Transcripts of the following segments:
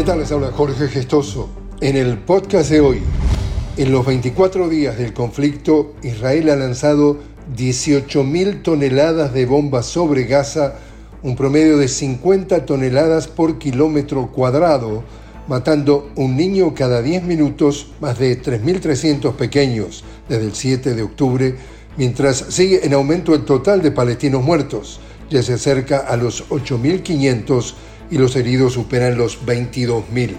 ¿Qué tal? Les habla Jorge Gestoso. En el podcast de hoy, en los 24 días del conflicto, Israel ha lanzado 18.000 toneladas de bombas sobre Gaza, un promedio de 50 toneladas por kilómetro cuadrado, matando un niño cada 10 minutos, más de 3.300 pequeños desde el 7 de octubre, mientras sigue en aumento el total de palestinos muertos, ya se acerca a los 8.500 y los heridos superan los 22.000.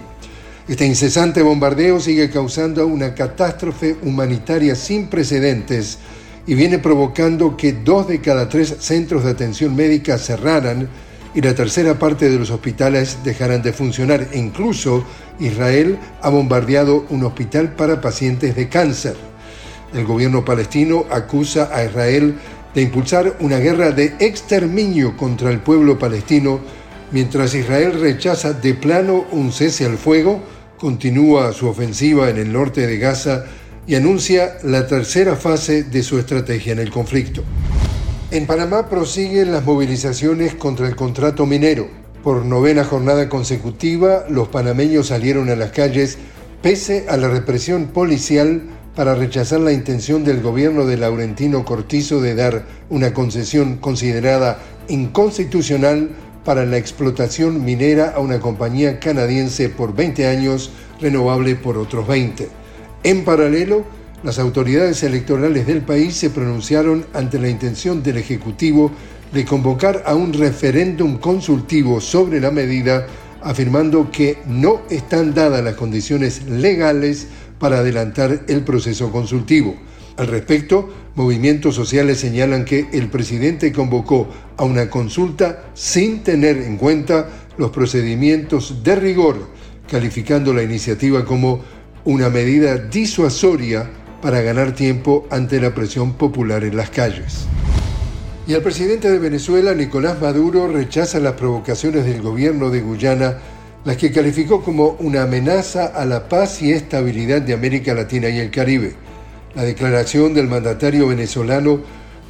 Este incesante bombardeo sigue causando una catástrofe humanitaria sin precedentes y viene provocando que dos de cada tres centros de atención médica cerraran y la tercera parte de los hospitales dejarán de funcionar. Incluso Israel ha bombardeado un hospital para pacientes de cáncer. El gobierno palestino acusa a Israel de impulsar una guerra de exterminio contra el pueblo palestino, mientras Israel rechaza de plano un cese al fuego, continúa su ofensiva en el norte de Gaza y anuncia la tercera fase de su estrategia en el conflicto. En Panamá prosiguen las movilizaciones contra el contrato minero. Por novena jornada consecutiva, los panameños salieron a las calles pese a la represión policial para rechazar la intención del gobierno de Laurentino Cortizo de dar una concesión considerada inconstitucional para la explotación minera a una compañía canadiense por 20 años, renovable por otros 20. En paralelo, las autoridades electorales del país se pronunciaron ante la intención del Ejecutivo de convocar a un referéndum consultivo sobre la medida, afirmando que no están dadas las condiciones legales para adelantar el proceso consultivo. Al respecto, movimientos sociales señalan que el presidente convocó a una consulta sin tener en cuenta los procedimientos de rigor, calificando la iniciativa como una medida disuasoria para ganar tiempo ante la presión popular en las calles. Y el presidente de Venezuela, Nicolás Maduro, rechaza las provocaciones del gobierno de Guyana, las que calificó como una amenaza a la paz y estabilidad de América Latina y el Caribe. La declaración del mandatario venezolano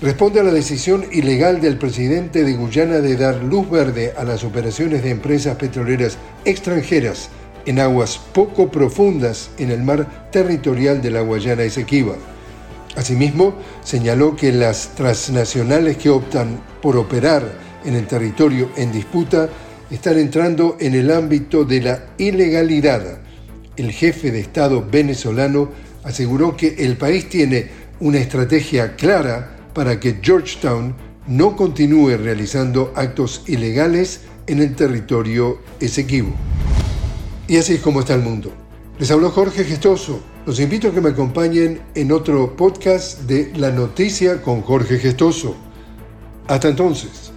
responde a la decisión ilegal del presidente de Guyana de dar luz verde a las operaciones de empresas petroleras extranjeras en aguas poco profundas en el mar territorial de la Guayana Esequiba. Asimismo, señaló que las transnacionales que optan por operar en el territorio en disputa están entrando en el ámbito de la ilegalidad. El jefe de Estado venezolano aseguró que el país tiene una estrategia clara para que Georgetown no continúe realizando actos ilegales en el territorio Esequibo. Y así es como está el mundo. Les habló Jorge Gestoso. Los invito a que me acompañen en otro podcast de La Noticia con Jorge Gestoso. Hasta entonces.